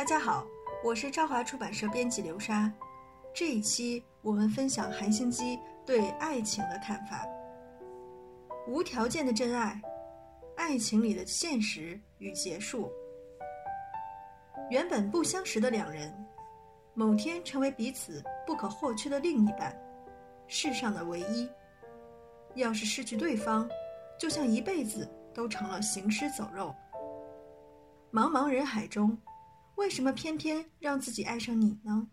大家好，我是朝华出版社编辑刘莎。这一期我们分享韩星基对爱情的看法：无条件的真爱，爱情里的现实与结束。原本不相识的两人，某天成为彼此不可或缺的另一半，世上的唯一。要是失去对方，就像一辈子都成了行尸走肉。茫茫人海中，为什么偏偏让自己爱上你呢？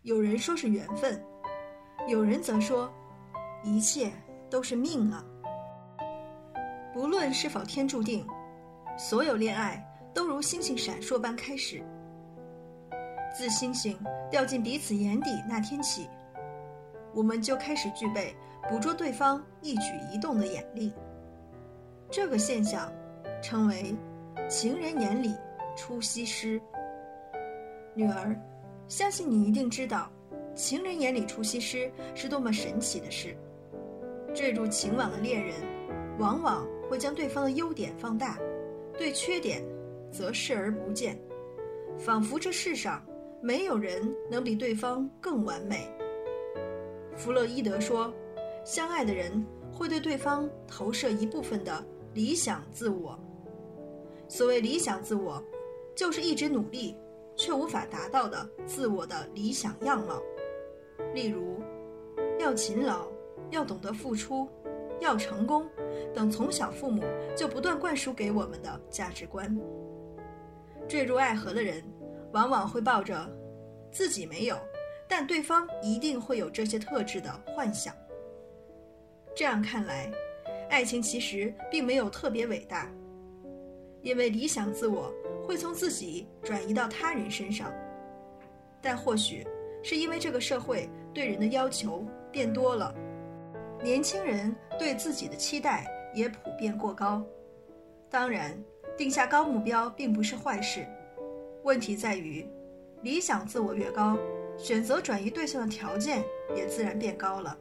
有人说是缘分，有人则说，一切都是命啊。不论是否天注定，所有恋爱都如星星闪烁般开始。自星星掉进彼此眼底那天起，我们就开始具备捕捉对方一举一动的眼力。这个现象称为“情人眼里出西施”。女儿，相信你一定知道，情人眼里出西施是多么神奇的事。坠入情网的恋人，往往会将对方的优点放大，对缺点则视而不见，仿佛这世上没有人能比对方更完美。弗洛伊德说，相爱的人会对对方投射一部分的理想自我。所谓理想自我，就是一直努力却无法达到的自我的理想样貌。例如，要勤劳，要懂得付出，要成功等从小父母就不断灌输给我们的价值观。坠入爱河的人，往往会抱着自己没有。但对方一定会有这些特质的幻想。这样看来，爱情其实并没有特别伟大，因为理想自我会从自己转移到他人身上。但或许是因为这个社会对人的要求变多了，年轻人对自己的期待也普遍过高。当然，定下高目标并不是坏事，问题在于理想自我越高。选择转移对象的条件也自然变高了，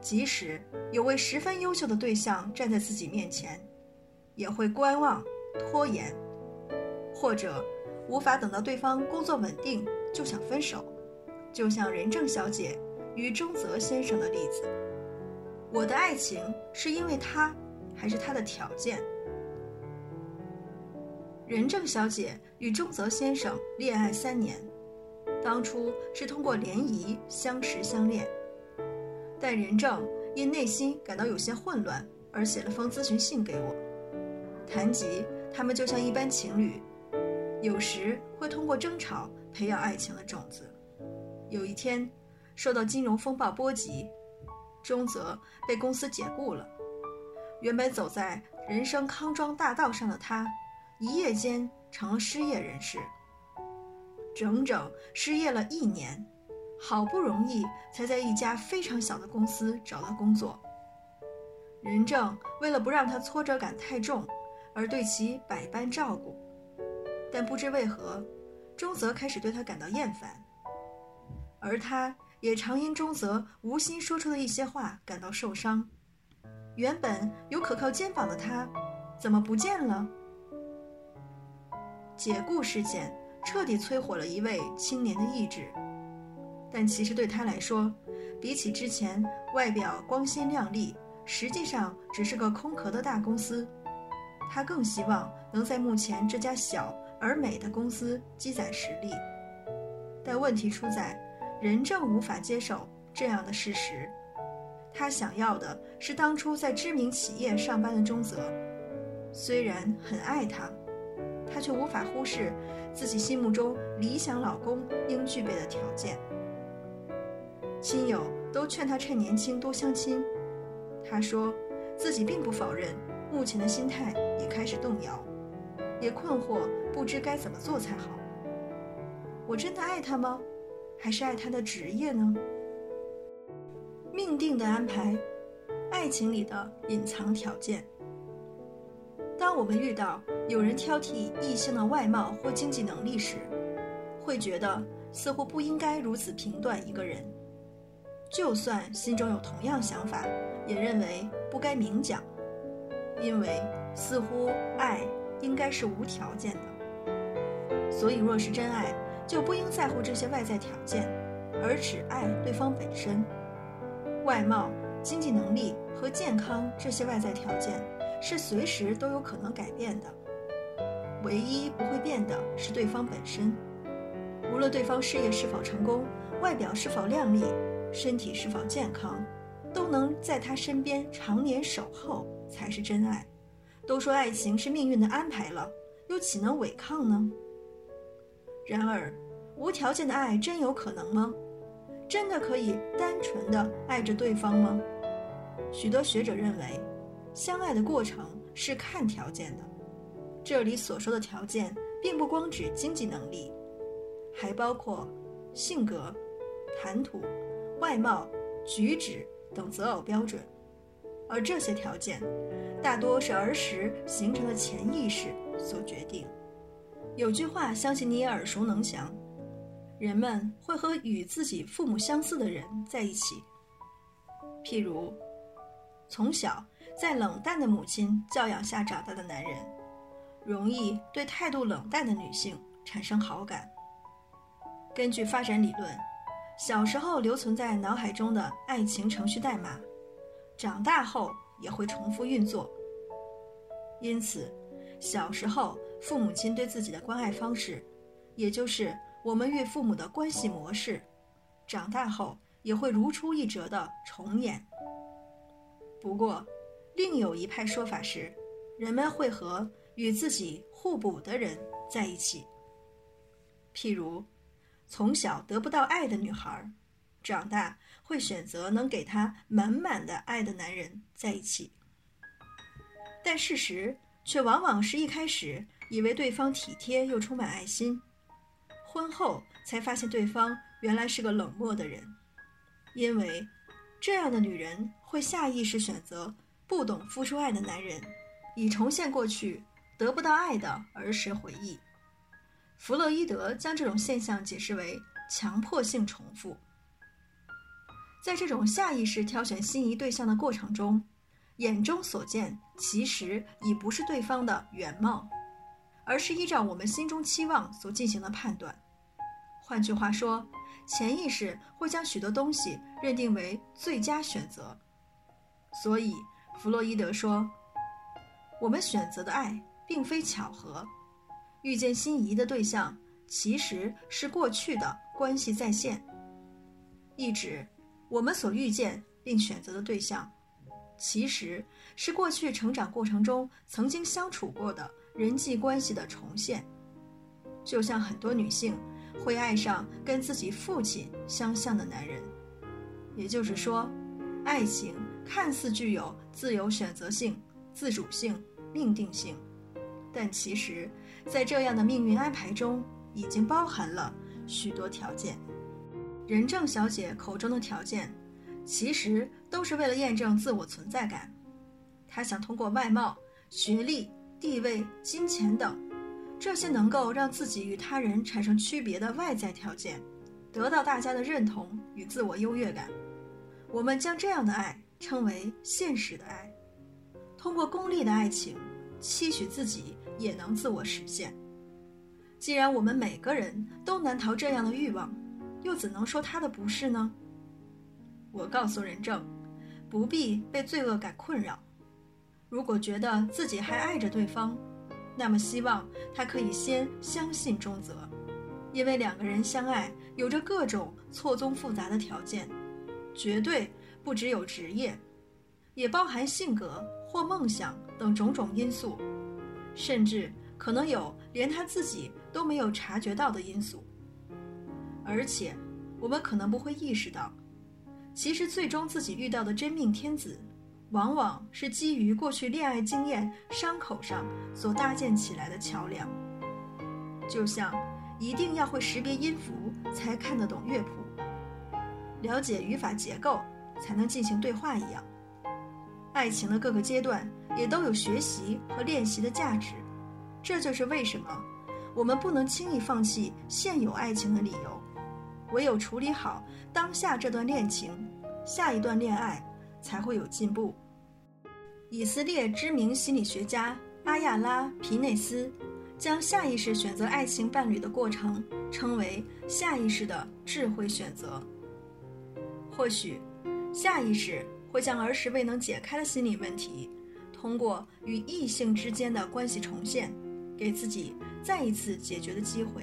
即使有位十分优秀的对象站在自己面前，也会观望、拖延，或者无法等到对方工作稳定就想分手。就像任正小姐与中泽先生的例子，我的爱情是因为他，还是他的条件？任正小姐与中泽先生恋爱三年。当初是通过联谊相识相恋，但任正因内心感到有些混乱，而写了封咨询信给我，谈及他们就像一般情侣，有时会通过争吵培养爱情的种子。有一天，受到金融风暴波及，中泽被公司解雇了，原本走在人生康庄大道上的他，一夜间成了失业人士。整整失业了一年，好不容易才在一家非常小的公司找到工作。任正为了不让他挫折感太重，而对其百般照顾，但不知为何，中泽开始对他感到厌烦，而他也常因中泽无心说出的一些话感到受伤。原本有可靠肩膀的他，怎么不见了？解雇事件。彻底摧毁了一位青年的意志，但其实对他来说，比起之前外表光鲜亮丽，实际上只是个空壳的大公司，他更希望能在目前这家小而美的公司积攒实力。但问题出在，任正无法接受这样的事实，他想要的是当初在知名企业上班的中泽，虽然很爱他。他却无法忽视自己心目中理想老公应具备的条件。亲友都劝他趁年轻多相亲，他说自己并不否认，目前的心态也开始动摇，也困惑不知该怎么做才好。我真的爱他吗？还是爱他的职业呢？命定的安排，爱情里的隐藏条件。当我们遇到有人挑剔异性的外貌或经济能力时，会觉得似乎不应该如此评断一个人。就算心中有同样想法，也认为不该明讲，因为似乎爱应该是无条件的。所以，若是真爱，就不应在乎这些外在条件，而只爱对方本身。外貌、经济能力和健康这些外在条件是随时都有可能改变的，唯一不会变的是对方本身。无论对方事业是否成功，外表是否靓丽，身体是否健康，都能在他身边常年守候才是真爱。都说爱情是命运的安排了，又岂能违抗呢？然而，无条件的爱真有可能吗？真的可以单纯的爱着对方吗？许多学者认为，相爱的过程是看条件的。这里所说的条件，并不光指经济能力，还包括性格、谈吐、外貌、举止等择偶标准。而这些条件，大多是儿时形成的潜意识所决定。有句话，相信你也耳熟能详：人们会和与自己父母相似的人在一起。譬如，从小在冷淡的母亲教养下长大的男人，容易对态度冷淡的女性产生好感。根据发展理论，小时候留存在脑海中的爱情程序代码，长大后也会重复运作。因此，小时候。父母亲对自己的关爱方式，也就是我们与父母的关系模式，长大后也会如出一辙的重演。不过，另有一派说法是，人们会和与自己互补的人在一起。譬如，从小得不到爱的女孩，长大会选择能给她满满的爱的男人在一起。但事实却往往是一开始。以为对方体贴又充满爱心，婚后才发现对方原来是个冷漠的人，因为这样的女人会下意识选择不懂付出爱的男人，以重现过去得不到爱的儿时回忆。弗洛伊德将这种现象解释为强迫性重复。在这种下意识挑选心仪对象的过程中，眼中所见其实已不是对方的原貌。而是依照我们心中期望所进行的判断。换句话说，潜意识会将许多东西认定为最佳选择。所以，弗洛伊德说，我们选择的爱并非巧合，遇见心仪的对象其实是过去的关系再现，意指我们所遇见并选择的对象，其实是过去成长过程中曾经相处过的。人际关系的重现，就像很多女性会爱上跟自己父亲相像的男人。也就是说，爱情看似具有自由选择性、自主性、命定性，但其实，在这样的命运安排中，已经包含了许多条件。任正小姐口中的条件，其实都是为了验证自我存在感。她想通过外貌、学历。地位、金钱等，这些能够让自己与他人产生区别的外在条件，得到大家的认同与自我优越感。我们将这样的爱称为现实的爱。通过功利的爱情，期许自己也能自我实现。既然我们每个人都难逃这样的欲望，又怎能说他的不是呢？我告诉任正，不必被罪恶感困扰。如果觉得自己还爱着对方，那么希望他可以先相信中泽，因为两个人相爱有着各种错综复杂的条件，绝对不只有职业，也包含性格或梦想等种种因素，甚至可能有连他自己都没有察觉到的因素。而且，我们可能不会意识到，其实最终自己遇到的真命天子。往往是基于过去恋爱经验伤口上所搭建起来的桥梁，就像一定要会识别音符才看得懂乐谱，了解语法结构才能进行对话一样。爱情的各个阶段也都有学习和练习的价值，这就是为什么我们不能轻易放弃现有爱情的理由。唯有处理好当下这段恋情，下一段恋爱。才会有进步。以色列知名心理学家阿亚拉皮内斯将下意识选择爱情伴侣的过程称为下意识的智慧选择。或许，下意识会将儿时未能解开的心理问题，通过与异性之间的关系重现，给自己再一次解决的机会。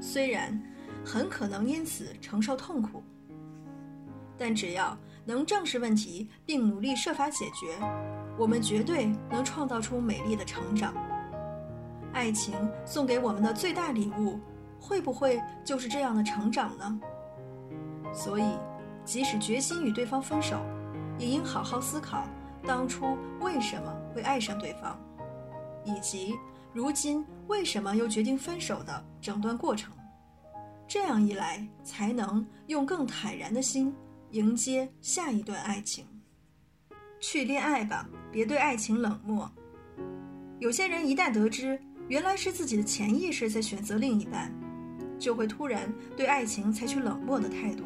虽然很可能因此承受痛苦，但只要能正视问题并努力设法解决，我们绝对能创造出美丽的成长。爱情送给我们的最大礼物，会不会就是这样的成长呢？所以，即使决心与对方分手，也应好好思考当初为什么会爱上对方，以及如今为什么又决定分手的整段过程。这样一来，才能用更坦然的心迎接下一段爱情。去恋爱吧，别对爱情冷漠。有些人一旦得知，原来是自己的潜意识在选择另一半，就会突然对爱情采取冷漠的态度，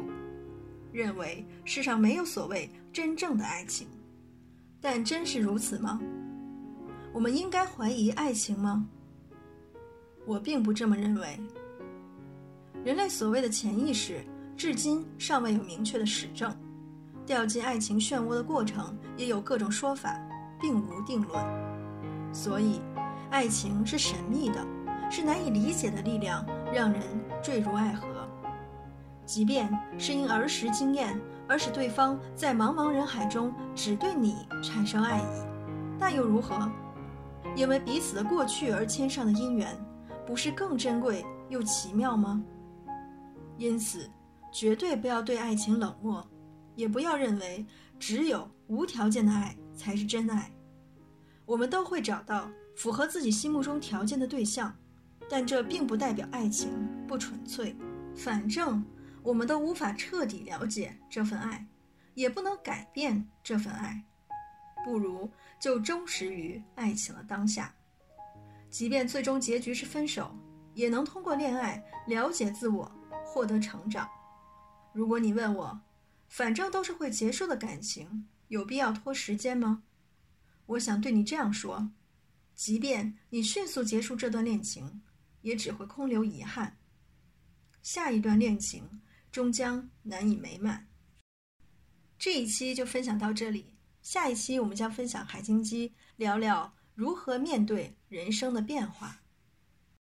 认为世上没有所谓真正的爱情。但真是如此吗？我们应该怀疑爱情吗？我并不这么认为。人类所谓的潜意识，至今尚未有明确的实证。掉进爱情漩涡的过程也有各种说法，并无定论。所以。爱情是神秘的，是难以理解的力量，让人坠入爱河。即便是因儿时经验而使对方在茫茫人海中只对你产生爱意，那又如何？因为彼此的过去而牵上的姻缘，不是更珍贵又奇妙吗？因此，绝对不要对爱情冷漠，也不要认为只有无条件的爱才是真爱。我们都会找到。符合自己心目中条件的对象，但这并不代表爱情不纯粹。反正我们都无法彻底了解这份爱，也不能改变这份爱，不如就忠实于爱情的当下。即便最终结局是分手，也能通过恋爱了解自我，获得成长。如果你问我，反正都是会结束的感情，有必要拖时间吗？我想对你这样说。即便你迅速结束这段恋情，也只会空留遗憾。下一段恋情终将难以美满。这一期就分享到这里，下一期我们将分享海金鸡，聊聊如何面对人生的变化。